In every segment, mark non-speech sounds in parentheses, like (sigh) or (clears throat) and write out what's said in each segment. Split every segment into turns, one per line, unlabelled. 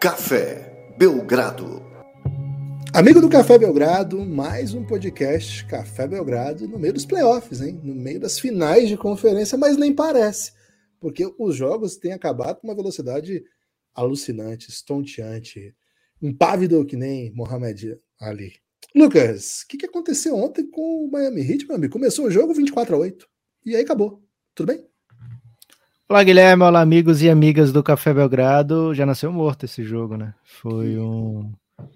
Café Belgrado.
Amigo do Café Belgrado, mais um podcast Café Belgrado no meio dos playoffs, hein? No meio das finais de conferência, mas nem parece, porque os jogos têm acabado com uma velocidade alucinante, estonteante, impávido que nem Mohamed Ali. Lucas, o que, que aconteceu ontem com o Miami Heat, meu amigo? Começou o jogo 24 a 8 e aí acabou. Tudo bem?
Olá, Guilherme. Olá, amigos e amigas do Café Belgrado. Já nasceu morto esse jogo, né? Foi um,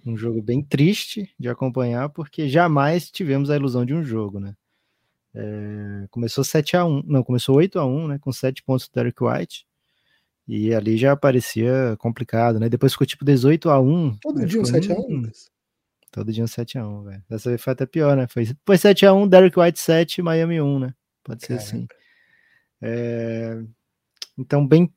um jogo bem triste de acompanhar, porque jamais tivemos a ilusão de um jogo, né? É, começou 7 a 1 não, começou 8 a 1 né? Com 7 pontos do Derek White. E ali já parecia complicado, né? Depois ficou tipo 18 a 1
Todo né? dia um 7 a 1
Todo dia um 7 a 1 velho. Dessa vez foi até pior, né? Foi, foi 7 a 1 Derek White 7, Miami 1, né? Pode ser Caramba. assim. É, então, bem,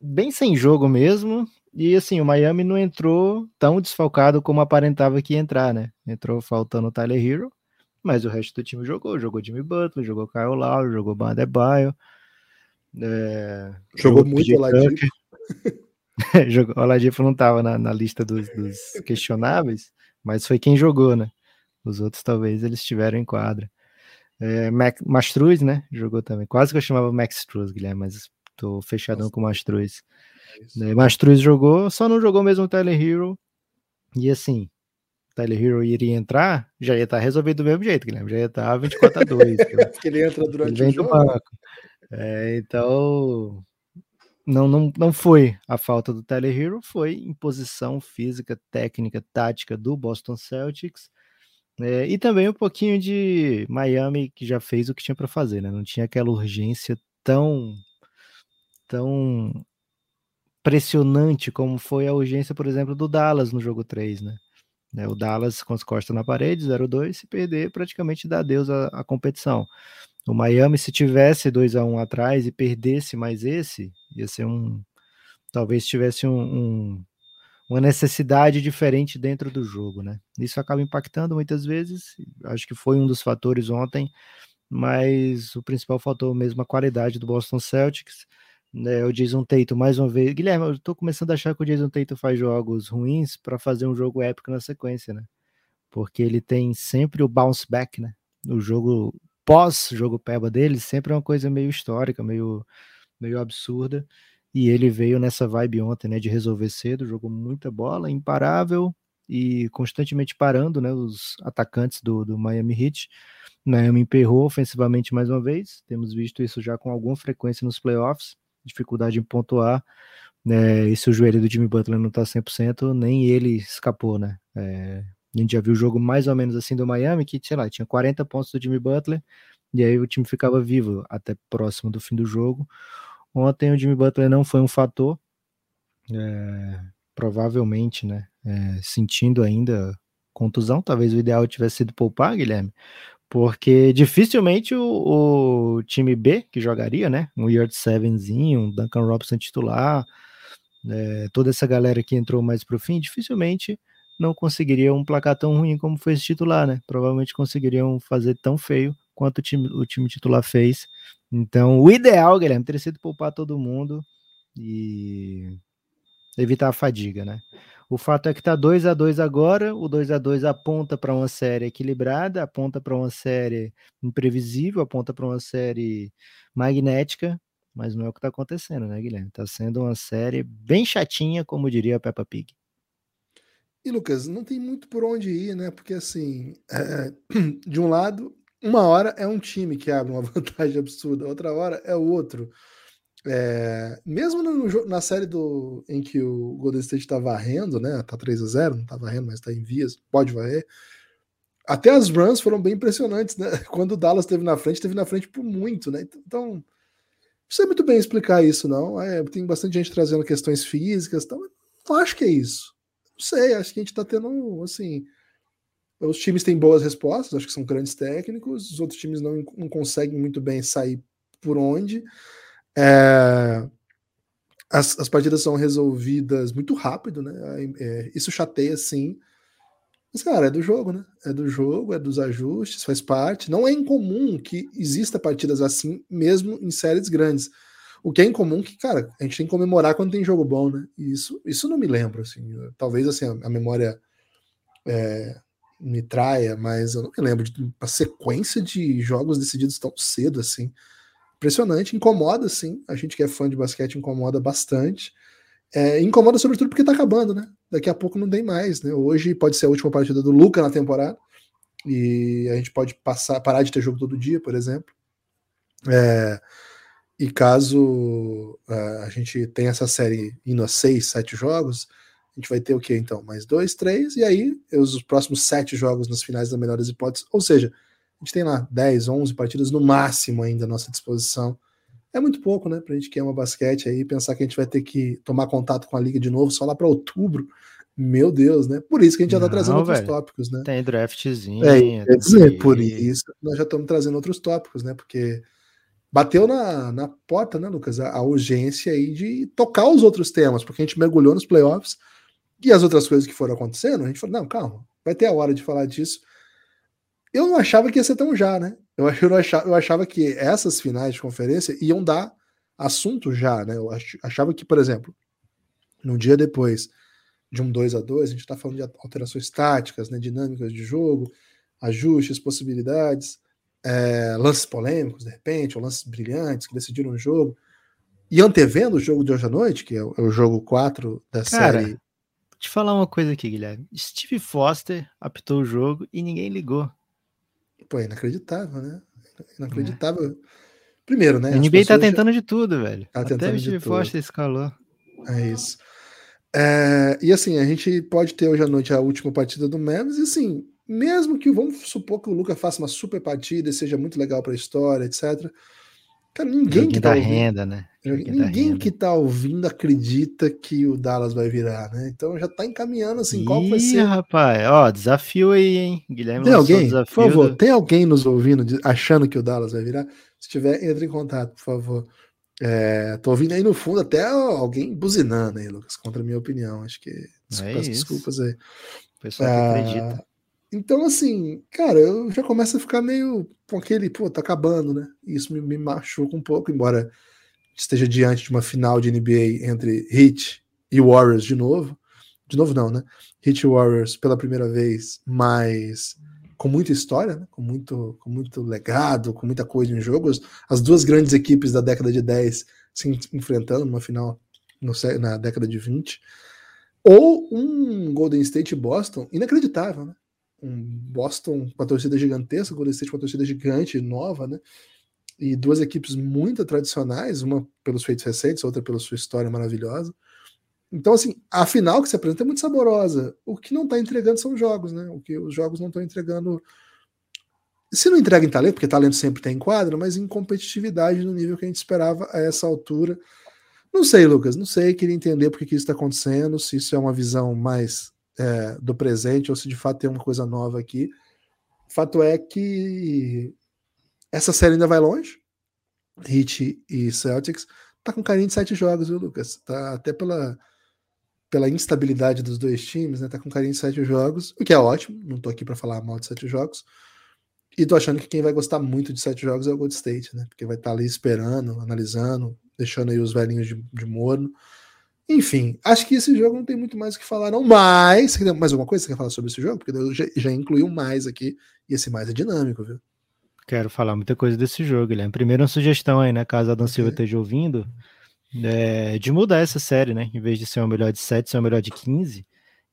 bem sem jogo mesmo. E assim, o Miami não entrou tão desfalcado como aparentava que ia entrar, né? Entrou faltando o Tyler Hero, mas o resto do time jogou. Jogou Jimmy Butler, jogou Kyle Lowry, jogou Bandebaio. É,
jogou, jogou muito Oladipo. (laughs)
o Oladipo não estava na, na, lista dos, dos questionáveis, mas foi quem jogou, né? Os outros talvez eles estiveram em quadra. É, Mac, Mastruz, né? Jogou também. Quase que eu chamava Max Struz, Guilherme, mas Tô fechadão Nossa. com o Mastruz. É, Mastruz jogou, só não jogou mesmo o Tyler Hero. E assim, Tyler Hero iria entrar, já ia estar tá resolvido do mesmo jeito, Guilherme. Já ia estar tá 24 a 2. (laughs)
Porque ele entra durante ele o jogo. Banco.
É, então, não, não, não foi a falta do Tyler Hero, foi imposição física, técnica, tática do Boston Celtics. É, e também um pouquinho de Miami, que já fez o que tinha para fazer, né? Não tinha aquela urgência tão tão pressionante como foi a urgência, por exemplo, do Dallas no jogo 3, né? né o Dallas com as costas na parede, 0-2, se perder, praticamente dá adeus à, à competição. O Miami, se tivesse 2 a 1 atrás e perdesse mais esse, ia ser um. Talvez tivesse um, um, uma necessidade diferente dentro do jogo, né? Isso acaba impactando muitas vezes. Acho que foi um dos fatores ontem, mas o principal fator mesmo a qualidade do Boston Celtics né, o Jason Tatum mais uma vez. Guilherme, eu tô começando a achar que o Jason Tatum faz jogos ruins para fazer um jogo épico na sequência, né? Porque ele tem sempre o bounce back, né? O jogo pós jogo peba dele sempre é uma coisa meio histórica, meio meio absurda. E ele veio nessa vibe ontem, né, de resolver cedo, jogou muita bola, imparável e constantemente parando, né, os atacantes do, do Miami Heat. Miami emperrou ofensivamente mais uma vez, temos visto isso já com alguma frequência nos playoffs dificuldade em pontuar, né? E se o joelho do Jimmy Butler não tá 100%, nem ele escapou, né? É, a gente já viu o jogo mais ou menos assim do Miami, que, sei lá, tinha 40 pontos do Jimmy Butler, e aí o time ficava vivo até próximo do fim do jogo. Ontem o Jimmy Butler não foi um fator, é, provavelmente, né? É, sentindo ainda contusão, talvez o ideal tivesse sido poupar, Guilherme, porque dificilmente o, o, time B que jogaria, né? Um Yard Sevenzinho, um Duncan Robinson titular, é, toda essa galera que entrou mais pro fim, dificilmente não conseguiria um placar tão ruim como foi esse titular, né? Provavelmente conseguiriam fazer tão feio quanto o time, o time titular fez. Então, o ideal, Guilherme, teria sido poupar todo mundo e evitar a fadiga, né? O fato é que tá 2 a 2 agora, o 2 a 2 aponta para uma série equilibrada, aponta para uma série imprevisível, aponta para uma série magnética, mas não é o que está acontecendo, né, Guilherme? Está sendo uma série bem chatinha, como diria a Peppa Pig.
E Lucas, não tem muito por onde ir, né? Porque assim, é, (clears throat) de um lado, uma hora é um time que abre uma (laughs) vantagem absurda, outra hora é o outro. É, mesmo no, na série do, em que o Golden State tá varrendo, né? Tá 3 a 0 não tá varrendo, mas tá em vias, pode varrer. Até as runs foram bem impressionantes, né? (laughs) Quando o Dallas esteve na frente, esteve na frente por muito, né? Então, não sei muito bem explicar isso, não. É, tem bastante gente trazendo questões físicas, então, não acho que é isso. Não sei, acho que a gente tá tendo, assim. Os times têm boas respostas, acho que são grandes técnicos, os outros times não, não conseguem muito bem sair por onde. É, as, as, partidas são resolvidas muito rápido, né? É, isso chateia sim. Mas, cara, é do jogo, né? É do jogo, é dos ajustes, faz parte. Não é incomum que exista partidas assim, mesmo em séries grandes. O que é incomum que, cara, a gente tem que comemorar quando tem jogo bom, né? E isso, isso não me lembro, assim. Talvez assim, a, a memória é, me traia, mas eu não me lembro de uma sequência de jogos decididos tão cedo, assim. Impressionante, incomoda, sim. A gente que é fã de basquete incomoda bastante. É, incomoda sobretudo porque tá acabando, né? Daqui a pouco não tem mais, né? Hoje pode ser a última partida do Luca na temporada e a gente pode passar, parar de ter jogo todo dia, por exemplo. É, e caso uh, a gente tenha essa série indo a seis, sete jogos, a gente vai ter o que então? Mais dois, três, e aí os próximos sete jogos nas finais das melhores hipóteses. Ou seja, a gente tem lá 10, 11 partidas no máximo ainda à nossa disposição. É muito pouco, né? Pra gente que ama basquete aí, pensar que a gente vai ter que tomar contato com a liga de novo só lá para outubro. Meu Deus, né? Por isso que a gente já tá Não, trazendo velho. outros tópicos, né?
Tem draftzinho.
É, quer dizer, por isso nós já estamos trazendo outros tópicos, né? Porque bateu na, na porta, né, Lucas, a, a, urgência aí de tocar os outros temas, porque a gente mergulhou nos playoffs e as outras coisas que foram acontecendo, a gente falou, não, calma, vai ter a hora de falar disso. Eu não achava que ia ser tão já, né? Eu, eu, achava, eu achava que essas finais de conferência iam dar assunto já, né? Eu achava que, por exemplo, no dia depois de um 2 a 2 a gente está falando de alterações táticas, né, dinâmicas de jogo, ajustes, possibilidades, é, lances polêmicos, de repente, ou lances brilhantes que decidiram o jogo. E antevendo o jogo de hoje à noite, que é o, é o jogo 4 da Cara, série.
Te falar uma coisa aqui, Guilherme. Steve Foster apitou o jogo e ninguém ligou.
Pô, é inacreditável, né? Inacreditável. É. Primeiro, né?
A NBA tá tentando já... de tudo, velho. Tá Até o Steve Foster escalou.
É isso. É, e assim, a gente pode ter hoje à noite a última partida do Memphis, e assim, mesmo que vamos supor que o Luca faça uma super partida e seja muito legal para a história, etc. Cara, ninguém que tá ouvindo,
renda, né?
ninguém que tá ouvindo acredita que o Dallas vai virar, né? Então já tá encaminhando assim, Ih, qual vai ser.
rapaz, ó, desafio aí, hein? Guilherme
Tem alguém, por favor, do... tem alguém nos ouvindo achando que o Dallas vai virar? Se tiver, entre em contato, por favor. É, tô ouvindo aí no fundo até alguém buzinando aí, Lucas, contra a minha opinião. Acho que. É peço desculpas aí.
O pessoal ah, acredita.
Então, assim, cara, eu já começo a ficar meio com aquele, pô, tá acabando, né? Isso me, me machuca um pouco, embora esteja diante de uma final de NBA entre Heat e Warriors de novo. De novo, não, né? Heat e Warriors pela primeira vez, mas com muita história, né? com, muito, com muito legado, com muita coisa em jogos. As duas grandes equipes da década de 10 se enfrentando numa final no, na década de 20. Ou um Golden State e Boston inacreditável, né? Um Boston com a torcida gigantesca, Golden State com a torcida gigante, nova, né? E duas equipes muito tradicionais, uma pelos feitos recentes, outra pela sua história maravilhosa. Então, assim, a final que se apresenta é muito saborosa. O que não está entregando são jogos, né? O que os jogos não estão entregando. Se não entrega em talento, porque talento sempre tem quadro, mas em competitividade no nível que a gente esperava a essa altura. Não sei, Lucas, não sei, queria entender por que isso está acontecendo, se isso é uma visão mais é, do presente ou se de fato tem uma coisa nova aqui. Fato é que essa série ainda vai longe. Heat e Celtics tá com carinho de sete jogos, viu, Lucas? Tá até pela pela instabilidade dos dois times, né? Tá com carinho de sete jogos, o que é ótimo. Não tô aqui para falar mal de sete jogos. E tô achando que quem vai gostar muito de sete jogos é o Gold State, né? Porque vai estar tá ali esperando, analisando, deixando aí os velhinhos de, de morno. Enfim, acho que esse jogo não tem muito mais o que falar, não. Mas, mais alguma coisa que você quer falar sobre esse jogo? Porque eu já, já incluí um mais aqui, e esse mais é dinâmico, viu?
Quero falar muita coisa desse jogo, Guilherme. Primeiro, uma sugestão aí, né? Caso a Dan Silva esteja ouvindo, é, de mudar essa série, né? Em vez de ser uma melhor de 7, ser uma melhor de 15.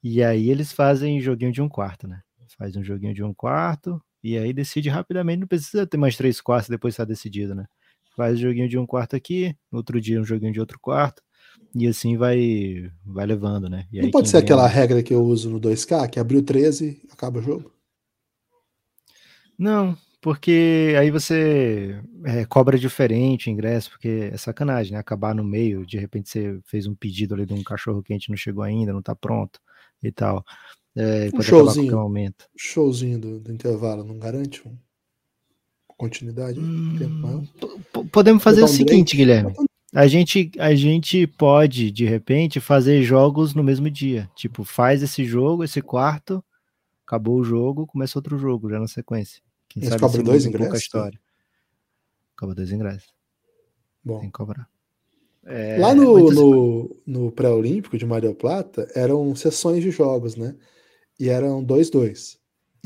E aí eles fazem joguinho de um quarto, né? Faz um joguinho de um quarto e aí decide rapidamente. Não precisa ter mais três quartos depois estar decidido, né? Faz o joguinho de um quarto aqui, outro dia um joguinho de outro quarto. E assim vai vai levando, né?
não pode ser aquela regra que eu uso no 2K, que abriu 13 acaba o jogo?
Não, porque aí você é, cobra diferente o ingresso, porque é sacanagem, né? Acabar no meio, de repente você fez um pedido ali de um cachorro quente, não chegou ainda, não tá pronto e tal.
É, um showzinho, momento. showzinho do, do, intervalo, não garante uma continuidade? Hum,
podemos fazer o seguinte, Guilherme. A gente, a gente pode, de repente, fazer jogos no mesmo dia. Tipo, faz esse jogo, esse quarto, acabou o jogo, começa outro jogo já na sequência.
Quem Eles cobram dois ingressos? Um
história. Cobra dois ingressos.
Bom.
Tem que cobrar.
É, Lá no, no, no pré-olímpico de Maria Plata, eram sessões de jogos, né? E eram 2-2.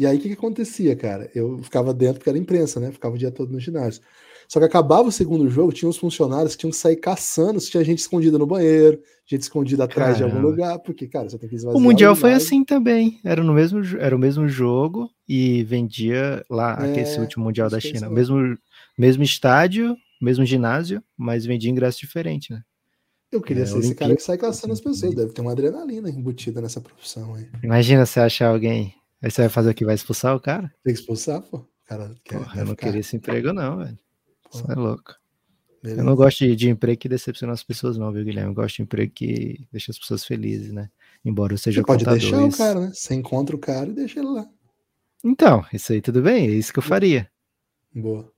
E aí o que, que, acontecia, cara? Eu ficava dentro porque era imprensa, né? Ficava o dia todo no ginásio. Só que acabava o segundo jogo, tinha os funcionários que tinham que sair caçando se tinha gente escondida no banheiro, gente escondida atrás Caramba. de algum lugar, porque, cara, você tem que esvaziar.
O Mundial o foi assim também. Era no mesmo, era o mesmo jogo e vendia lá, é, esse último Mundial da China. Mesmo, mesmo estádio, mesmo ginásio, mas vendia ingresso diferente, né?
Eu queria é, ser esse cara que sai caçando as pessoas. Deve ter uma adrenalina embutida nessa profissão aí.
Imagina você achar alguém. Aí você vai fazer o que? Vai expulsar o cara?
Tem que expulsar, pô. cara
quer, Porra, quer eu não ficar... queria esse emprego, não, velho. Você é louco. Beleza. Eu não gosto de, de, emprego que decepciona as pessoas, não, viu, Guilherme? Eu gosto de emprego que deixa as pessoas felizes, né? Embora eu seja Você
pode deixar o cara, né? Você encontra o cara e deixa ele lá.
Então, isso aí tudo bem, é isso que eu faria.
Boa.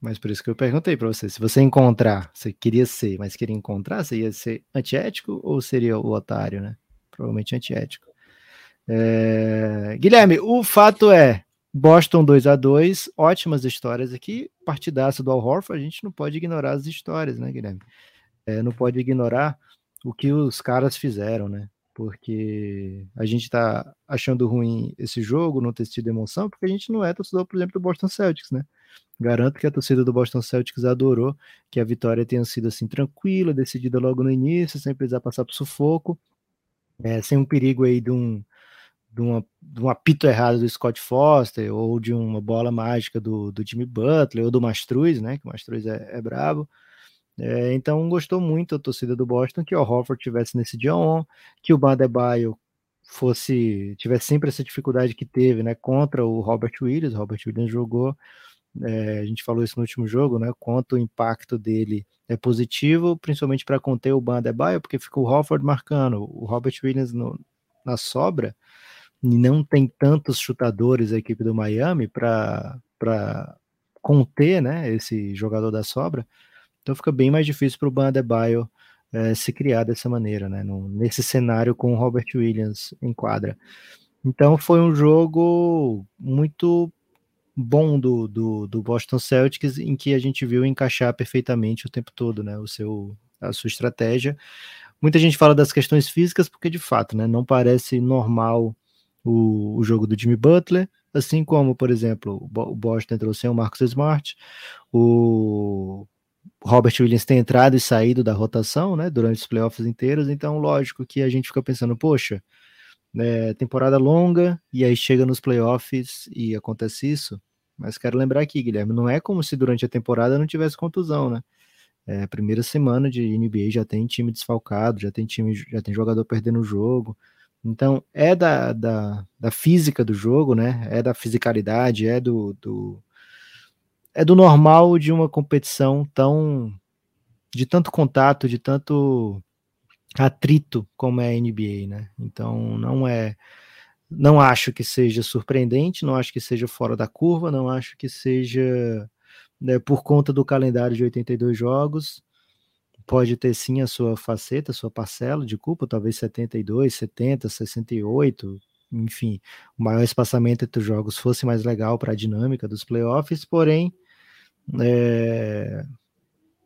Mas por isso que eu perguntei para você, se você encontrar, você queria ser, mas queria encontrar, você ia ser antiético ou seria o otário, né? Provavelmente antiético. É... Guilherme, o fato é, Boston 2 a 2 ótimas histórias aqui. Partidaço do Al Horford, a gente não pode ignorar as histórias, né, Guilherme? É, não pode ignorar o que os caras fizeram, né? Porque a gente tá achando ruim esse jogo, não ter tido emoção, porque a gente não é torcedor, por exemplo, do Boston Celtics, né? Garanto que a torcida do Boston Celtics adorou que a vitória tenha sido assim tranquila, decidida logo no início, sem precisar passar por sufoco, é, sem um perigo aí de um de, uma, de um apito errado do Scott Foster, ou de uma bola mágica do, do Jimmy Butler, ou do Mastruz, né? Que o Mastruz é, é brabo. É, então gostou muito a torcida do Boston que o Horford tivesse nesse dia on, que o Badebaio fosse tivesse sempre essa dificuldade que teve, né, contra o Robert Williams. O Robert Williams jogou, é, a gente falou isso no último jogo, né, quanto o impacto dele é positivo, principalmente para conter o Badebaio, porque ficou o Horford marcando, o Robert Williams no, na sobra não tem tantos chutadores a equipe do Miami para conter né, esse jogador da sobra, então fica bem mais difícil para o Bandebaio é, se criar dessa maneira, né, no, nesse cenário com o Robert Williams em quadra. Então foi um jogo muito bom do, do, do, Boston Celtics, em que a gente viu encaixar perfeitamente o tempo todo, né, o seu, a sua estratégia. Muita gente fala das questões físicas, porque de fato, né, não parece normal o, o jogo do Jimmy Butler, assim como, por exemplo, o Boston entrou sem o Marcus Smart, o Robert Williams tem entrado e saído da rotação, né, durante os playoffs inteiros, então lógico que a gente fica pensando, poxa, é, temporada longa, e aí chega nos playoffs e acontece isso, mas quero lembrar aqui, Guilherme, não é como se durante a temporada não tivesse contusão, né, é, primeira semana de NBA já tem time desfalcado, já tem time, já tem jogador perdendo o jogo, então, é da, da, da, física do jogo, né? É da fisicalidade, é do, do, é do normal de uma competição tão de tanto contato, de tanto atrito como é a NBA, né? Então, não é não acho que seja surpreendente, não acho que seja fora da curva, não acho que seja né, por conta do calendário de 82 jogos pode ter sim a sua faceta, a sua parcela de culpa, talvez 72, 70, 68, enfim, o maior espaçamento entre os jogos fosse mais legal para a dinâmica dos playoffs, porém, é,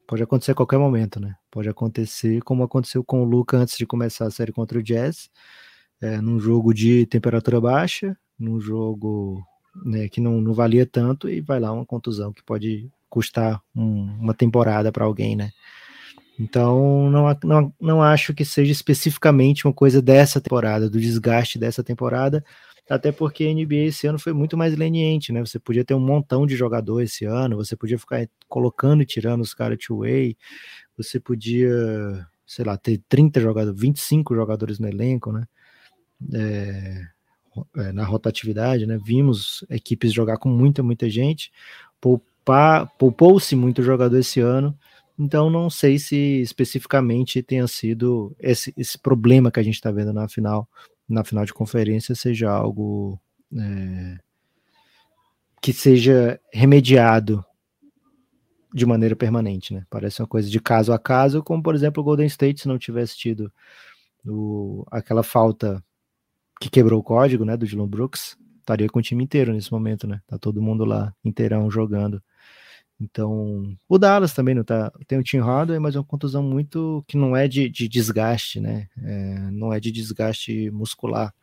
pode acontecer a qualquer momento, né? Pode acontecer como aconteceu com o Luca antes de começar a série contra o Jazz, é, num jogo de temperatura baixa, num jogo né, que não, não valia tanto, e vai lá uma contusão que pode custar um, uma temporada para alguém, né? Então, não, não, não acho que seja especificamente uma coisa dessa temporada, do desgaste dessa temporada, até porque a NBA esse ano foi muito mais leniente, né? Você podia ter um montão de jogador esse ano, você podia ficar colocando e tirando os caras two-way, você podia, sei lá, ter 30 jogadores, 25 jogadores no elenco, né? É, é, na rotatividade, né? Vimos equipes jogar com muita, muita gente, poupou-se muito jogador esse ano, então não sei se especificamente tenha sido esse, esse problema que a gente está vendo na final, na final de conferência seja algo é, que seja remediado de maneira permanente, né? Parece uma coisa de caso a caso, como por exemplo o Golden State se não tivesse tido o, aquela falta que quebrou o código, né, do Dylan Brooks, estaria com o time inteiro nesse momento, né? Tá todo mundo lá inteirão jogando. Então, o Dallas também não tá. Tem o Tim Hardaway, mas é uma contusão muito que não é de, de desgaste, né? É, não é de desgaste muscular.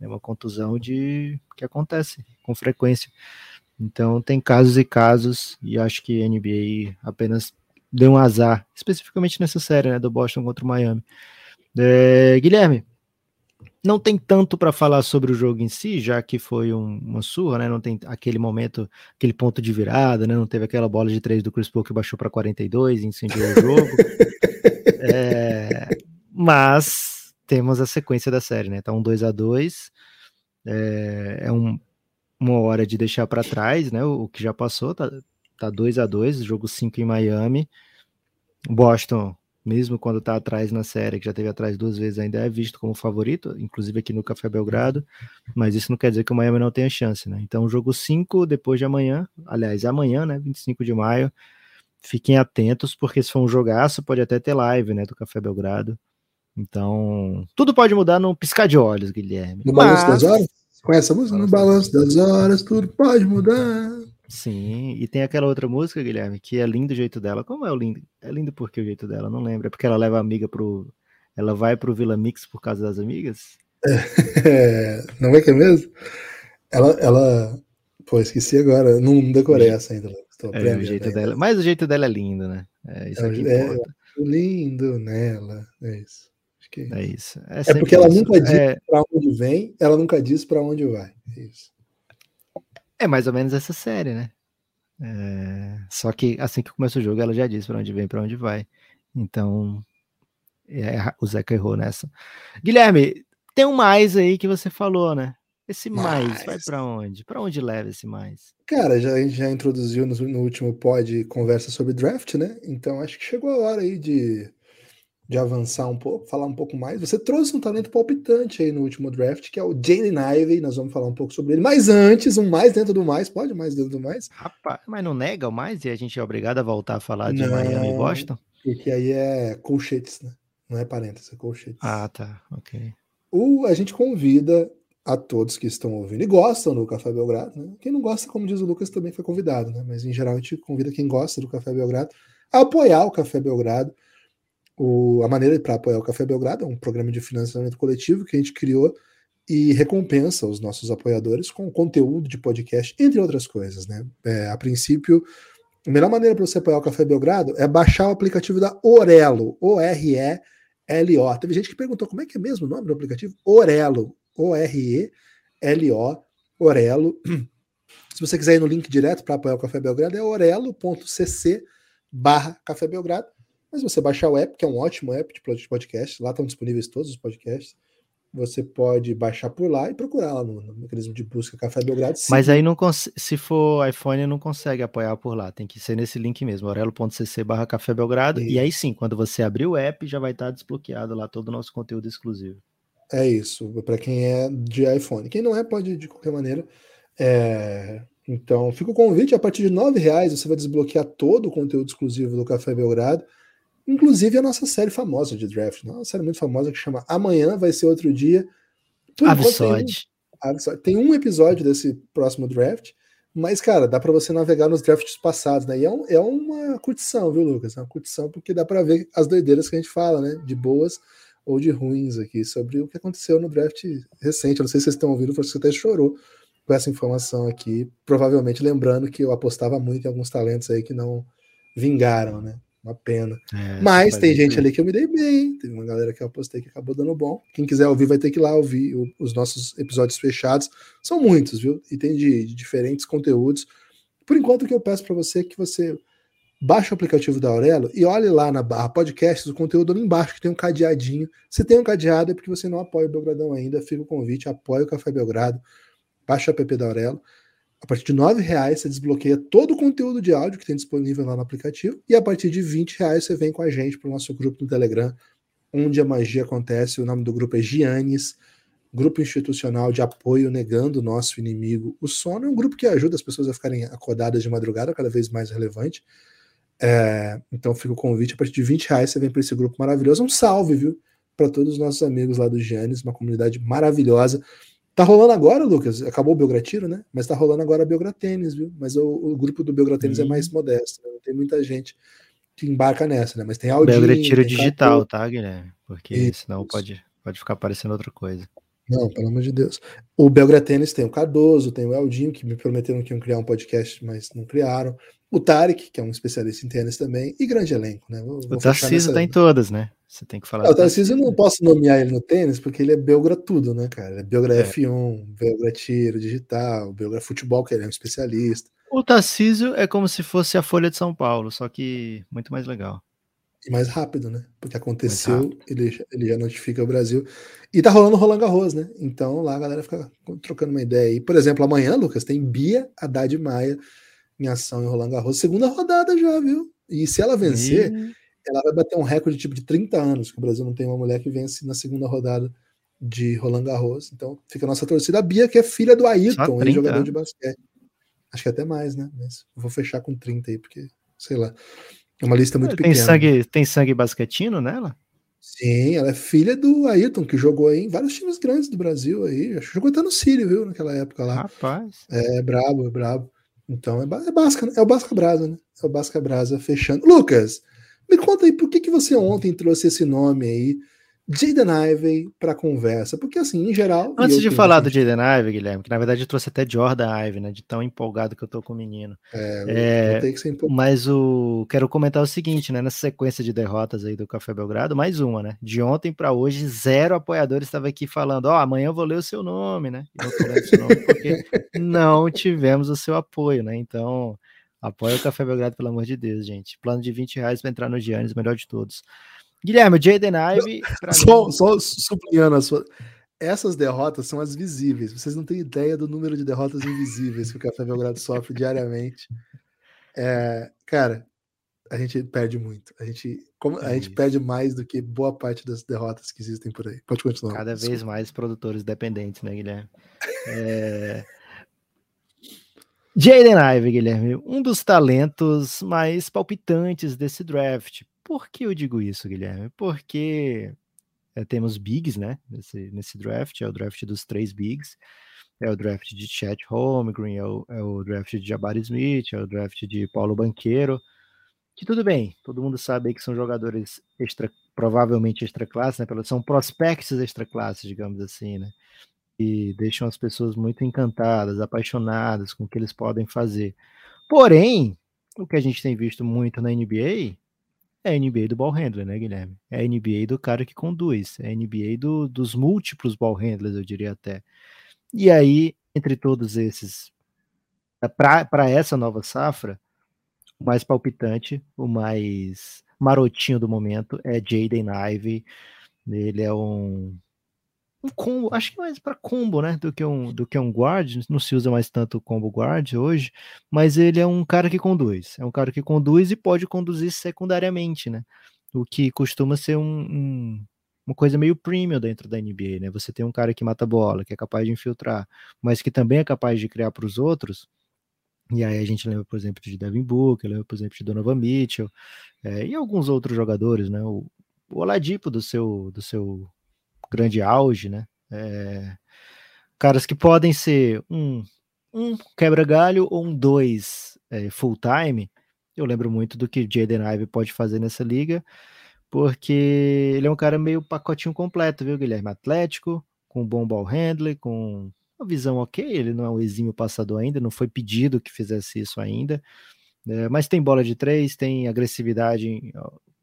É uma contusão de que acontece com frequência. Então, tem casos e casos, e acho que a NBA apenas deu um azar, especificamente nessa série, né, do Boston contra o Miami. É, Guilherme, não tem tanto para falar sobre o jogo em si, já que foi um, uma surra, né? Não tem aquele momento, aquele ponto de virada, né? Não teve aquela bola de três do Chris Paul que baixou para 42 e incendiou o jogo. (laughs) é, mas temos a sequência da série, né? Tá um 2 a 2 é, é um, uma hora de deixar para trás, né? O, o, que já passou, tá, tá 2 a 2 jogo 5 em Miami. Boston mesmo quando está atrás na série, que já teve atrás duas vezes, ainda é visto como favorito, inclusive aqui no Café Belgrado, mas isso não quer dizer que o Miami não tenha chance, né? Então, jogo 5 depois de amanhã, aliás, amanhã, né, 25 de maio, fiquem atentos, porque se for um jogaço, pode até ter live, né, do Café Belgrado. Então, tudo pode mudar num piscar de olhos, Guilherme.
No mas... Balanço das Horas? Conhece a música? No Balanço das Horas, tudo pode mudar.
Sim, e tem aquela outra música, Guilherme, que é lindo o jeito dela. Como é o lindo? É lindo porque o jeito dela, não lembro. É porque ela leva a amiga pro. Ela vai pro Vila Mix por causa das amigas?
É, (laughs) não é que é mesmo? Ela, ela. Pô, esqueci agora. Não decorei essa ainda.
Estou é, o jeito dela. Mas o jeito dela é lindo, né? É isso é, é,
lindo nela. É isso.
Que é, é isso.
É, é porque ela nunca diz é... para onde vem, ela nunca diz para onde vai. É isso.
É mais ou menos essa série, né? É... Só que assim que começa o jogo, ela já diz para onde vem, para onde vai. Então, é, o Zeca errou nessa. Guilherme, tem um mais aí que você falou, né? Esse mais, mais. vai para onde? Para onde leva esse mais?
Cara, já, a gente já introduziu no, no último pod conversa sobre draft, né? Então acho que chegou a hora aí de de avançar um pouco, falar um pouco mais. Você trouxe um talento palpitante aí no último draft, que é o Jalen Ivey, nós vamos falar um pouco sobre ele. Mas antes, um mais dentro do mais, pode mais dentro do mais?
Rapaz, mas não nega o mais e a gente é obrigado a voltar a falar de não, Miami e Boston?
Porque aí é colchetes, né? Não é parênteses, é colchetes.
Ah, tá, ok.
O, a gente convida a todos que estão ouvindo e gostam do Café Belgrado, né? Quem não gosta, como diz o Lucas, também foi convidado, né? Mas em geral a gente convida quem gosta do Café Belgrado a apoiar o Café Belgrado o, a maneira para apoiar o Café Belgrado é um programa de financiamento coletivo que a gente criou e recompensa os nossos apoiadores com conteúdo de podcast, entre outras coisas. Né? É, a princípio, a melhor maneira para você apoiar o Café Belgrado é baixar o aplicativo da Orelo, O-R-E-L-O. Teve gente que perguntou como é que é mesmo o nome do aplicativo? Orelo, O-R-E-L-O, Orelo. Se você quiser ir no link direto para apoiar o Café Belgrado, é orelo.cc barra Café Belgrado. Mas você baixar o app, que é um ótimo app de podcast, lá estão disponíveis todos os podcasts. Você pode baixar por lá e procurar lá no, no mecanismo de busca Café Belgrado.
Sim. Mas aí não se for iPhone não consegue apoiar por lá, tem que ser nesse link mesmo, orelo.cc barra Café Belgrado. E... e aí sim, quando você abrir o app, já vai estar desbloqueado lá todo o nosso conteúdo exclusivo.
É isso, para quem é de iPhone. Quem não é, pode de qualquer maneira. É... Então, fica o convite, a partir de R$ reais você vai desbloquear todo o conteúdo exclusivo do Café Belgrado. Inclusive a nossa série famosa de draft, né? uma série muito famosa que chama Amanhã Vai Ser Outro Dia.
Absode.
Tem, um, tem um episódio desse próximo draft, mas, cara, dá para você navegar nos drafts passados, né? E é, um, é uma curtição, viu, Lucas? É uma curtição porque dá para ver as doideiras que a gente fala, né? De boas ou de ruins aqui, sobre o que aconteceu no draft recente. Eu não sei se vocês estão ouvindo, porque você até chorou com essa informação aqui, provavelmente lembrando que eu apostava muito em alguns talentos aí que não vingaram, né? Uma pena. É, Mas tem gente ali que eu me dei bem. Teve uma galera que eu apostei que acabou dando bom. Quem quiser ouvir vai ter que ir lá ouvir os nossos episódios fechados. São muitos, viu? E tem de, de diferentes conteúdos. Por enquanto, o que eu peço para você é que você baixe o aplicativo da Aurelo e olhe lá na barra podcast o conteúdo ali embaixo, que tem um cadeadinho. Se tem um cadeado é porque você não apoia o Belgradão ainda. Fica o convite, apoie o Café Belgrado. Baixe o app da Aurelo. A partir de R$ reais você desbloqueia todo o conteúdo de áudio que tem disponível lá no aplicativo. E a partir de R$ reais você vem com a gente para o nosso grupo no Telegram, onde a magia acontece. O nome do grupo é Giannis, Grupo Institucional de Apoio Negando o Nosso Inimigo. O sono é um grupo que ajuda as pessoas a ficarem acordadas de madrugada, cada vez mais relevante. É, então fica o convite, a partir de 20 reais você vem para esse grupo maravilhoso. Um salve, viu? Para todos os nossos amigos lá do Giannis, uma comunidade maravilhosa Tá rolando agora, Lucas, acabou o Belgratiro, né? Mas tá rolando agora a Belgratênis, viu? Mas o, o grupo do Belgratênis é mais modesto, né? não tem muita gente que embarca nessa, né? Mas tem
Aldinho... Belgratiro digital, tá, Guilherme? Porque Isso. senão pode, pode ficar parecendo outra coisa.
Não, pelo amor de Deus. O Belgratênis tem o Cardoso, tem o Eldinho, que me prometeram que iam criar um podcast, mas não criaram. O Tarek, que é um especialista em tênis também, e grande elenco, né?
Vou, o Tarcísio tá em todas, né? Você tem que falar.
Não, o Tarcísio eu não posso nomear ele no tênis, porque ele é Belgra tudo, né, cara? é Belgra é. F1, Belgra tiro, digital, Belgra futebol, que ele é um especialista.
O Tarcísio é como se fosse a Folha de São Paulo, só que muito mais legal.
E mais rápido, né? Porque aconteceu, ele, ele já notifica o Brasil. E tá rolando Roland Garros, né? Então lá a galera fica trocando uma ideia aí. Por exemplo, amanhã, Lucas, tem Bia Haddad Maia em ação em Roland Garros. Segunda rodada já, viu? E se ela vencer, e... ela vai bater um recorde tipo de 30 anos, que o Brasil não tem uma mulher que vence na segunda rodada de Roland Garros. Então fica a nossa torcida. A Bia, que é filha do Ayrton, jogador de basquete. Acho que até mais, né? Mas vou fechar com 30 aí, porque, sei lá. É uma lista muito
tem
pequena.
Sangue, tem sangue basquetino nela?
Sim, ela é filha do Ayrton, que jogou em vários times grandes do Brasil aí. Acho que jogou até no Sírio, viu, naquela época lá.
Rapaz.
É, é brabo, é brabo. Então é, é Basca, é o Basca Brasa, né? É o Basca Brasa fechando. Lucas, me conta aí por que, que você ontem trouxe esse nome aí Jaden Ivey para conversa, porque assim, em geral.
Antes de falar do Jaden Ivey, Guilherme, que na verdade eu trouxe até Jordan Ivey, né? De tão empolgado que eu tô com o menino. É, é que mas o quero comentar o seguinte, né? Nessa sequência de derrotas aí do Café Belgrado, mais uma, né? De ontem para hoje, zero apoiadores estava aqui falando: ó, oh, amanhã eu vou ler o seu nome, né? Eu tô lendo o seu nome porque (laughs) não tivemos o seu apoio, né? Então, apoia o Café Belgrado, pelo amor de Deus, gente. Plano de 20 reais para entrar no Giannis, melhor de todos. Guilherme, o Jaden Ive. (laughs)
Só, mim... só sublinhando a sua. Essas derrotas são as visíveis. Vocês não têm ideia do número de derrotas invisíveis que o Café Belgrado (laughs) sofre diariamente. É, cara, a gente perde muito. A gente, como, a é gente perde mais do que boa parte das derrotas que existem por aí. Pode continuar.
Cada desculpa. vez mais produtores dependentes, né, Guilherme? É... Jaden Ive, Guilherme, um dos talentos mais palpitantes desse draft. Por que eu digo isso, Guilherme? Porque é, temos bigs, né? Nesse, nesse draft, é o draft dos três bigs. É o draft de Chet Holmgren, é o, é o draft de Jabari Smith, é o draft de Paulo Banqueiro. Que tudo bem, todo mundo sabe que são jogadores extra, provavelmente extra classe, né? São prospects extra classe, digamos assim, né? E deixam as pessoas muito encantadas, apaixonadas com o que eles podem fazer. Porém, o que a gente tem visto muito na NBA é a NBA do ball handler, né, Guilherme? É a NBA do cara que conduz, é a NBA do, dos múltiplos ball handlers, eu diria até. E aí, entre todos esses, é, para essa nova safra, o mais palpitante, o mais marotinho do momento é Jaden Ivey. Ele é um um combo, acho que mais para combo, né, do que um do que um guard, não se usa mais tanto o combo guard hoje, mas ele é um cara que conduz, é um cara que conduz e pode conduzir secundariamente, né? O que costuma ser um, um uma coisa meio premium dentro da NBA, né? Você tem um cara que mata bola, que é capaz de infiltrar, mas que também é capaz de criar para os outros. E aí a gente lembra, por exemplo, de Devin Booker, lembra, por exemplo, de Donovan Mitchell, é, e alguns outros jogadores, né? O, o Oladipo do seu do seu grande auge, né? É, caras que podem ser um, um quebra-galho ou um dois é, full-time. Eu lembro muito do que Jaden Ive pode fazer nessa liga, porque ele é um cara meio pacotinho completo, viu, Guilherme? Atlético, com bom ball handler, com uma visão ok. Ele não é um exímio passador ainda, não foi pedido que fizesse isso ainda. É, mas tem bola de três, tem agressividade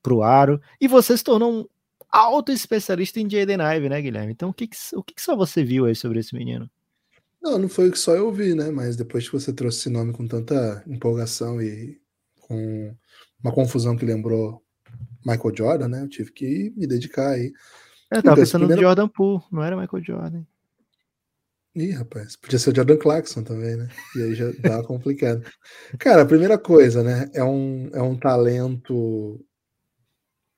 para o aro, e você se tornou um alto especialista em Jaden Ive, né, Guilherme? Então, o que, que o que, que, só você viu aí sobre esse menino?
Não, não foi o que só eu vi, né? Mas depois que você trouxe esse nome com tanta empolgação e com uma confusão que lembrou Michael Jordan, né? Eu tive que me dedicar aí.
É, eu tava pensando primeira... no Jordan Poole, não era Michael Jordan.
Ih, rapaz, podia ser o Jordan Clarkson também, né? E aí já dá complicado. Cara, a primeira coisa, né? É um, é um talento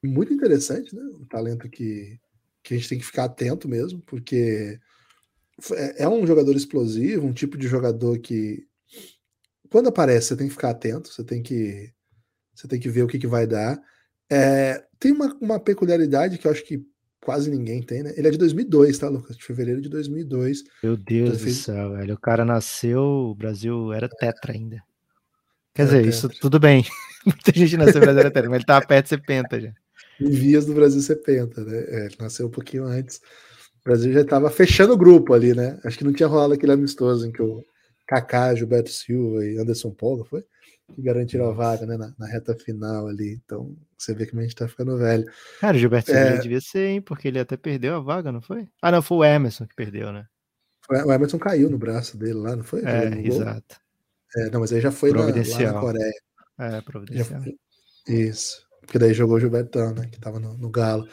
muito interessante, né? Um talento que, que a gente tem que ficar atento mesmo, porque é, é um jogador explosivo, um tipo de jogador que quando aparece você tem que ficar atento, você tem que você tem que ver o que, que vai dar. É, tem uma, uma peculiaridade que eu acho que quase ninguém tem, né? Ele é de 2002, tá, Lucas? De fevereiro de 2002.
Meu Deus então, do fez... céu, velho. O cara nasceu, o Brasil era tetra ainda. Quer era dizer, tetra. isso tudo bem. (laughs) Muita gente nasceu Brasil era tetra, mas ele tava perto de ser penta já.
Em vias do Brasil ser penta, né? É, ele nasceu um pouquinho antes. O Brasil já estava fechando o grupo ali, né? Acho que não tinha rolado aquele amistoso em que o Kaká, Gilberto Silva e Anderson Polga foi que garantiram a vaga né, na, na, reta final ali. Então, você vê que a gente tá ficando velho.
Cara, o Gilberto é... Silva devia ser, hein? Porque ele até perdeu a vaga, não foi? Ah, não, foi o Emerson que perdeu, né?
O Emerson caiu no braço dele lá, não foi?
É, exato.
É, não, mas aí já foi na, lá na Coreia.
É, providencial.
Isso. Porque daí jogou o Gilbertão, né? Que tava no, no Galo.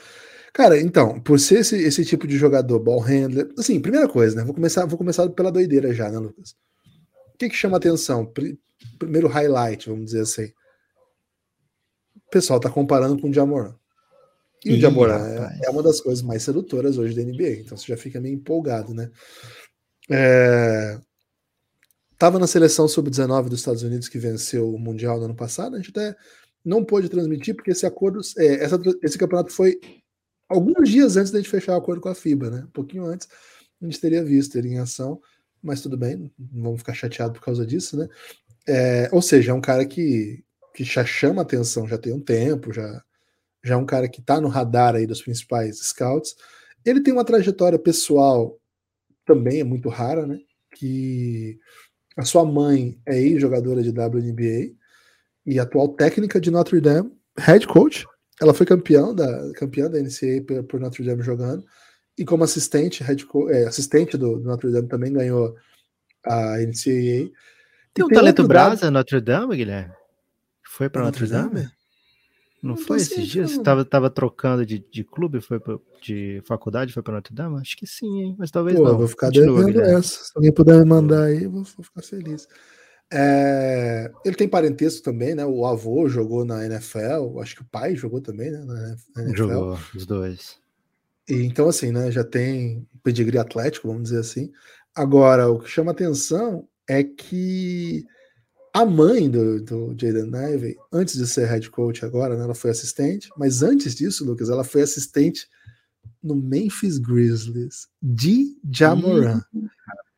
Cara, então, por ser esse, esse tipo de jogador, ball handler, assim, primeira coisa, né? Vou começar, vou começar pela doideira já, né, Lucas? O que que chama atenção? Primeiro highlight, vamos dizer assim. O pessoal tá comparando com o Jamoran. E Ih, o Jamoran é, é, uma das coisas mais sedutoras hoje da NBA, então você já fica meio empolgado, né? É... Tava na seleção sub-19 dos Estados Unidos que venceu o Mundial no ano passado, a gente até não pôde transmitir porque esse acordo, é, essa, esse campeonato foi alguns dias antes da gente fechar o acordo com a FIBA, né? Um pouquinho antes, a gente teria visto ele em ação, mas tudo bem, não vamos ficar chateados por causa disso, né? É, ou seja, é um cara que, que já chama atenção, já tem um tempo, já, já é um cara que está no radar aí dos principais scouts. Ele tem uma trajetória pessoal também é muito rara, né? Que a sua mãe é ex-jogadora de WNBA e atual técnica de Notre Dame, head coach ela foi campeã da, campeã da NCAA por, por Notre Dame jogando, e como assistente, head co, é, assistente do, do, Notre Dame também ganhou a NCAA.
Tem um talento brasa dado... Notre Dame, Guilherme? Foi para Notre, Notre Dame? Dame? Não, não foi esses dias? Você tava, tava trocando de, de clube, foi pra, de faculdade, foi para Notre Dame? Acho que sim, hein? Mas talvez Pô, não.
Vou ficar Continua, devendo essa. Se alguém puder me mandar aí, vou, vou ficar feliz. É, ele tem parentesco também, né? O avô jogou na NFL, acho que o pai jogou também, né? Na
NFL. Jogou, os dois.
E, então, assim, né? Já tem pedigree atlético, vamos dizer assim. Agora, o que chama atenção é que a mãe do, do Jaden Ivey, antes de ser head coach agora, né, ela foi assistente, mas antes disso, Lucas, ela foi assistente no Memphis Grizzlies de Jamoran.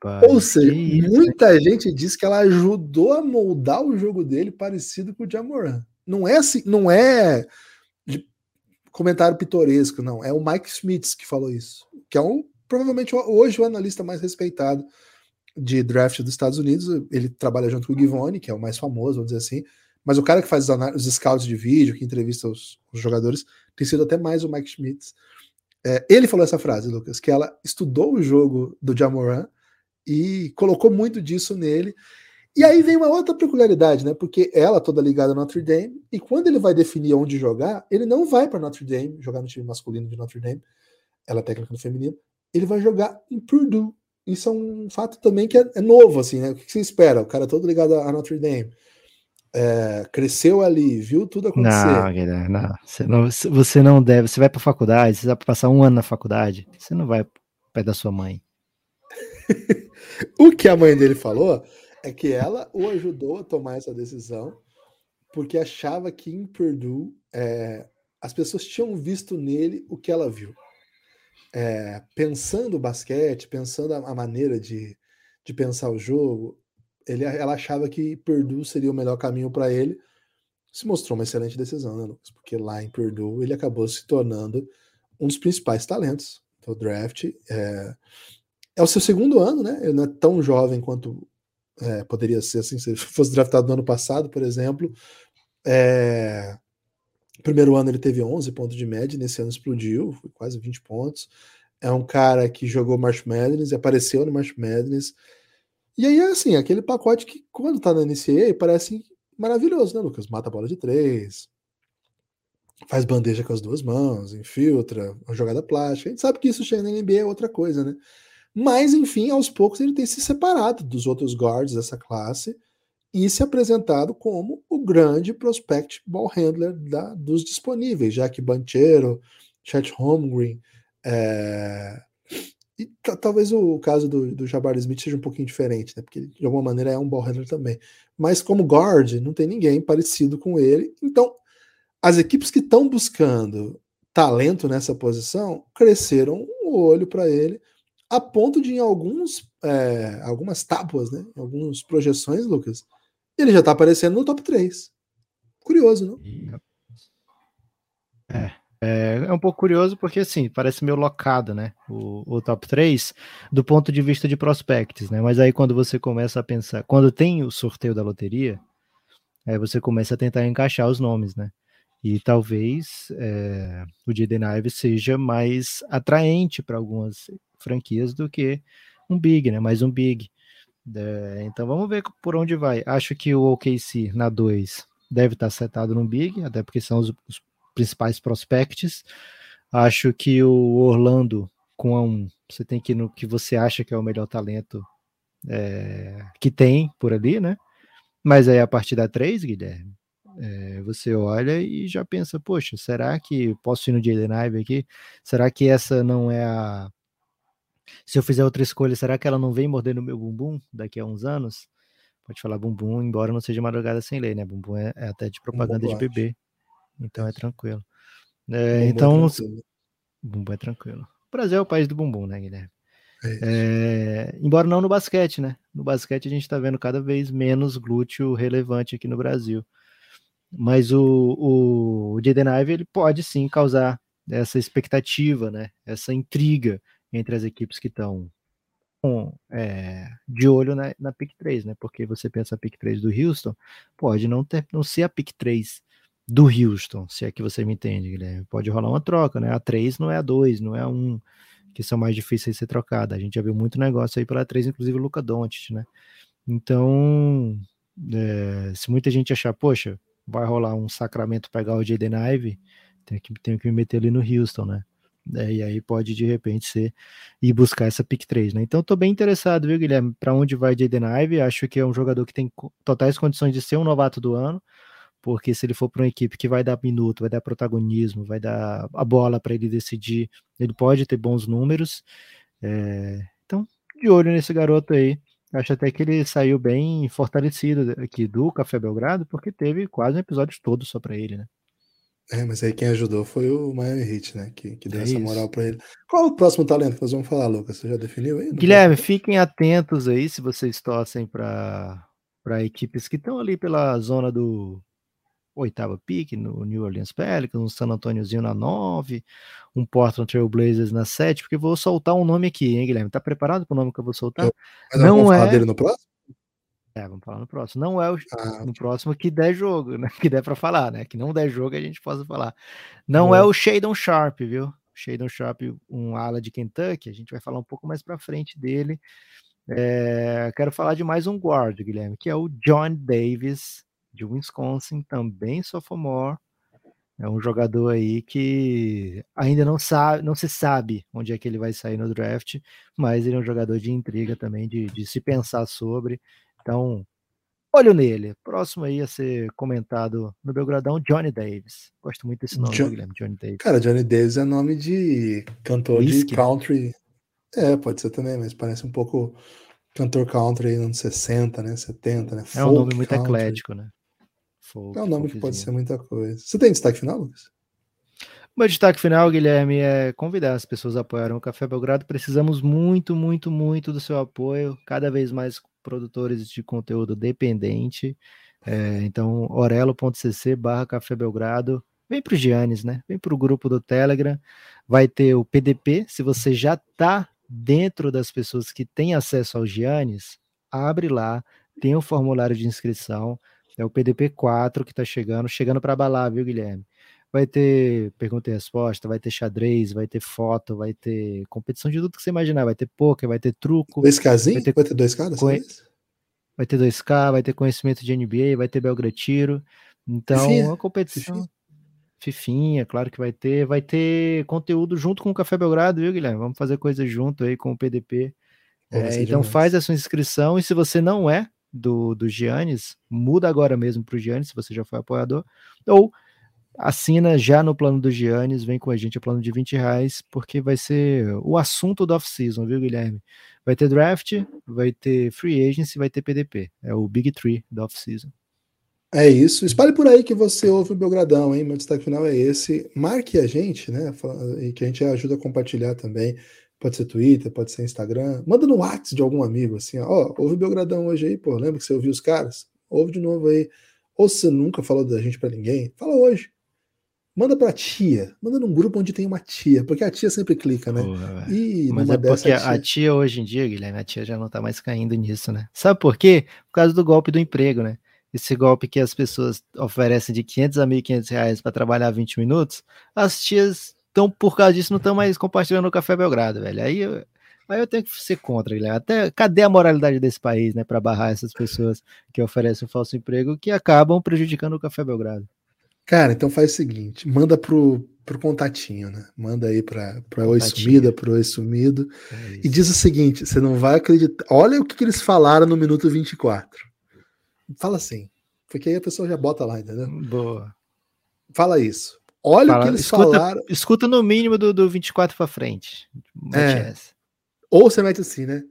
Rapaz, Ou seja, muita gente diz que ela ajudou a moldar o jogo dele parecido com o Jamoran. Não é assim, não é comentário pitoresco, não. É o Mike Smith que falou isso, que é um provavelmente hoje o analista mais respeitado de draft dos Estados Unidos. Ele trabalha junto com o Givone, que é o mais famoso, vamos dizer assim. Mas o cara que faz os, os scouts de vídeo, que entrevista os, os, jogadores, tem sido até mais o Mike Schmitz. É, ele falou essa frase, Lucas, que ela estudou o jogo do Jamoran e colocou muito disso nele. E aí vem uma outra peculiaridade, né? Porque ela toda ligada a Notre Dame, e quando ele vai definir onde jogar, ele não vai para Notre Dame, jogar no time masculino de Notre Dame, ela é técnica no feminino, ele vai jogar em Purdue. Isso é um fato também que é, é novo, assim, né? O que você espera? O cara todo ligado a Notre Dame. É, cresceu ali, viu tudo acontecer.
Não, Guilherme, não. Você não, você não deve. Você vai para faculdade, você vai passar um ano na faculdade, você não vai perto da sua mãe. (laughs) (laughs)
o que a mãe dele falou é que ela o ajudou a tomar essa decisão porque achava que em Purdue é, as pessoas tinham visto nele o que ela viu. É, pensando o basquete, pensando a, maneira de, de pensar o jogo, ele, ela achava que Purdue seria o melhor caminho para ele. Se mostrou uma excelente decisão, né, Lucas? Porque lá em Purdue ele acabou se tornando um dos principais talentos do draft. É, é o seu segundo ano, né? Ele não é tão jovem quanto é, poderia ser assim, se (laughs) fosse draftado no ano passado, por exemplo. É, primeiro ano ele teve 11 pontos de média, nesse ano explodiu, foi quase 20 pontos. É um cara que jogou March Madness, apareceu no March Madness. E aí é assim, aquele pacote que quando tá na NCAA parece maravilhoso, né, Lucas? Mata a bola de três, faz bandeja com as duas mãos, infiltra, uma jogada plástica. A gente sabe que isso chega na NBA é outra coisa, né? Mas, enfim, aos poucos ele tem se separado dos outros guards dessa classe e se apresentado como o grande prospect ball handler da, dos disponíveis, já que Banchero, Chet Holmgren, é... e talvez o caso do, do Jabbar Smith seja um pouquinho diferente, né? porque de alguma maneira é um ball handler também. Mas como guard, não tem ninguém parecido com ele. Então, as equipes que estão buscando talento nessa posição, cresceram o olho para ele, a ponto de em alguns, é, algumas tábuas, né, algumas projeções, Lucas, ele já está aparecendo no top 3. Curioso, não?
É, é, é, um pouco curioso porque, assim, parece meio locado, né? O, o, top 3 do ponto de vista de prospects, né? Mas aí quando você começa a pensar, quando tem o sorteio da loteria, aí você começa a tentar encaixar os nomes, né? E talvez é, o Jaden Ives seja mais atraente para algumas franquias do que um Big, né? Mais um Big. É, então vamos ver por onde vai. Acho que o OKC na 2 deve estar setado no Big, até porque são os, os principais prospects. Acho que o Orlando com a um, você tem que ir no que você acha que é o melhor talento é, que tem por ali, né? Mas aí a partir da 3, Guilherme, é, você olha e já pensa, poxa, será que posso ir no Jaden Ive aqui? Será que essa não é a. Se eu fizer outra escolha, será que ela não vem morder no meu bumbum daqui a uns anos? Pode falar bumbum, embora não seja madrugada sem lei, né? Bumbum é, é até de propaganda de bebê. Então é tranquilo. É, então. É tranquilo. Bumbum é tranquilo. O Brasil é o país do bumbum, né, Guilherme? É, embora não no basquete, né? No basquete a gente está vendo cada vez menos glúteo relevante aqui no Brasil. Mas o, o, o Jaden Ive, ele pode sim causar essa expectativa, né? Essa intriga entre as equipes que estão é, de olho na, na pick 3, né? Porque você pensa a pick 3 do Houston, pode não, ter, não ser a pick 3 do Houston, se é que você me entende, Guilherme. Pode rolar uma troca, né? A 3 não é a 2, não é a 1, que são mais difíceis de ser trocada. A gente já viu muito negócio aí pela 3, inclusive o Luca Doncic, né? Então, é, se muita gente achar, poxa, vai rolar um sacramento pegar o Jaden Ive, tem que, tem que me meter ali no Houston, né? É, e aí pode de repente ser e buscar essa pick 3, né? Então tô bem interessado, viu, Guilherme? Para onde vai Jaden Ive? Acho que é um jogador que tem totais condições de ser um novato do ano, porque se ele for para uma equipe que vai dar minuto, vai dar protagonismo, vai dar a bola para ele decidir, ele pode ter bons números. É... Então, de olho nesse garoto aí. Acho até que ele saiu bem fortalecido aqui do Café Belgrado, porque teve quase um episódio todo só para ele, né?
É, mas aí quem ajudou foi o Miami Heat, né? Que, que deu é essa isso. moral para ele. Qual o próximo talento que nós vamos falar, Lucas? Você já definiu aí?
Guilherme, fiquem atentos aí se vocês torcem para equipes que estão ali pela zona do oitava pick no New Orleans Pelicans, um San Antoniozinho na 9, um Portland Trail Blazers na 7, porque vou soltar um nome aqui, hein, Guilherme? Tá preparado para o nome que eu vou soltar? Eu,
não vamos é... falar dele no próximo?
É, vamos falar no próximo. Não é o ah, no próximo que der jogo, né? (laughs) Que der para falar, né? Que não der jogo a gente possa falar. Não é o Shadon Sharp, viu? Shadon Sharp, um ala de Kentucky, a gente vai falar um pouco mais para frente dele. É, quero falar de mais um guard, Guilherme, que é o John Davis, de Wisconsin, também sophomore. É um jogador aí que ainda não sabe, não se sabe onde é que ele vai sair no draft, mas ele é um jogador de intriga também, de, de se pensar sobre. Então, olho nele. Próximo aí a ser comentado no Belgradão, Johnny Davis. Gosto muito desse nome, John... Guilherme, Johnny Davis.
Cara, Johnny Davis é nome de cantor Whisky. de country. É, pode ser também, mas parece um pouco cantor country nos anos 60, né? 70, né?
É um nome muito country. eclético, né?
Folk, é um nome que pode ser muita coisa. Você tem destaque final, Lucas?
Meu destaque final, Guilherme, é convidar as pessoas a apoiarem o Café Belgrado. Precisamos muito, muito, muito do seu apoio. Cada vez mais produtores de conteúdo dependente. É, então, orelo.cc barra Café Belgrado. Vem para o Giannis, né? Vem para o grupo do Telegram. Vai ter o PDP. Se você já está dentro das pessoas que têm acesso ao Giannis, abre lá, tem o formulário de inscrição. É o PDP 4 que está chegando, chegando para abalar, viu, Guilherme? Vai ter pergunta e resposta, vai ter xadrez, vai ter foto, vai ter competição de tudo que você imaginar, vai ter poker, vai ter truco.
Dois casinhos? Vai ter, vai ter dois caras?
Vai ter 2K, vai ter conhecimento de NBA, vai ter Belgratiro. Então, Fifinha. uma competição. Fifinha. Fifinha, claro que vai ter. Vai ter conteúdo junto com o Café Belgrado, viu, Guilherme? Vamos fazer coisa junto aí com o PDP. É, então demais. faz a sua inscrição e se você não é do, do Giannis, muda agora mesmo para o Giannis, se você já foi apoiador, ou assina já no plano do Giannis, vem com a gente o plano de 20 reais, porque vai ser o assunto do off-season, viu, Guilherme? Vai ter draft, vai ter free agency, vai ter PDP. É o Big Three do off-season.
É isso. Espalhe por aí que você ouve o Belgradão, hein? Meu destaque final é esse. Marque a gente, né? E que a gente ajuda a compartilhar também. Pode ser Twitter, pode ser Instagram. Manda no WhatsApp de algum amigo, assim, ó. ouve o Belgradão hoje aí, pô. Lembra que você ouviu os caras? Ouve de novo aí. Ou se nunca falou da gente para ninguém, fala hoje. Manda pra tia. Manda num grupo onde tem uma tia, porque a tia sempre clica, né?
Porra, e Mas é porque a tia... a tia... hoje em dia, Guilherme, a tia já não tá mais caindo nisso, né? Sabe por quê? Por causa do golpe do emprego, né? esse golpe que as pessoas oferecem de 500 a 1.500 reais para trabalhar 20 minutos, as tias estão, por causa disso, não estão mais compartilhando o Café Belgrado, velho. Aí eu, aí eu tenho que ser contra, Guilherme. Até cadê a moralidade desse país, né, para barrar essas pessoas que oferecem um falso emprego que acabam prejudicando o Café Belgrado?
Cara, então faz o seguinte, manda pro, pro contatinho, né? Manda aí para para Oi Sumida, pro Oi Sumido, é e diz o seguinte, você não vai acreditar. Olha o que, que eles falaram no minuto 24 Fala assim. Porque aí a pessoa já bota lá, entendeu?
Boa.
Fala isso. Olha Fala, o que eles
escuta,
falaram.
Escuta no mínimo do, do 24 para frente.
É. Ou você mete assim, né?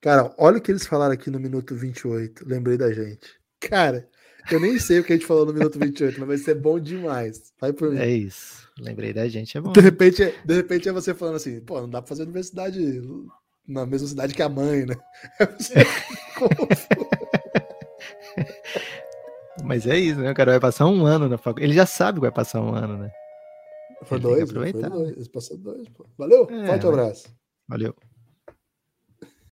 Cara, olha o que eles falaram aqui no minuto 28. Lembrei da gente. Cara, eu nem sei o que a gente falou no minuto 28, mas vai ser bom demais. Vai por mim.
É isso. Lembrei da gente, é bom.
De repente, é, de repente é você falando assim, pô, não dá pra fazer universidade na mesma cidade que a mãe, né? (laughs) É você... (laughs)
Mas é isso, né? O cara vai passar um ano na faculdade. Ele já sabe que vai passar um ano, né?
Foi dois, foi dois. Passou dois, pô. Valeu, é, forte abraço.
Valeu.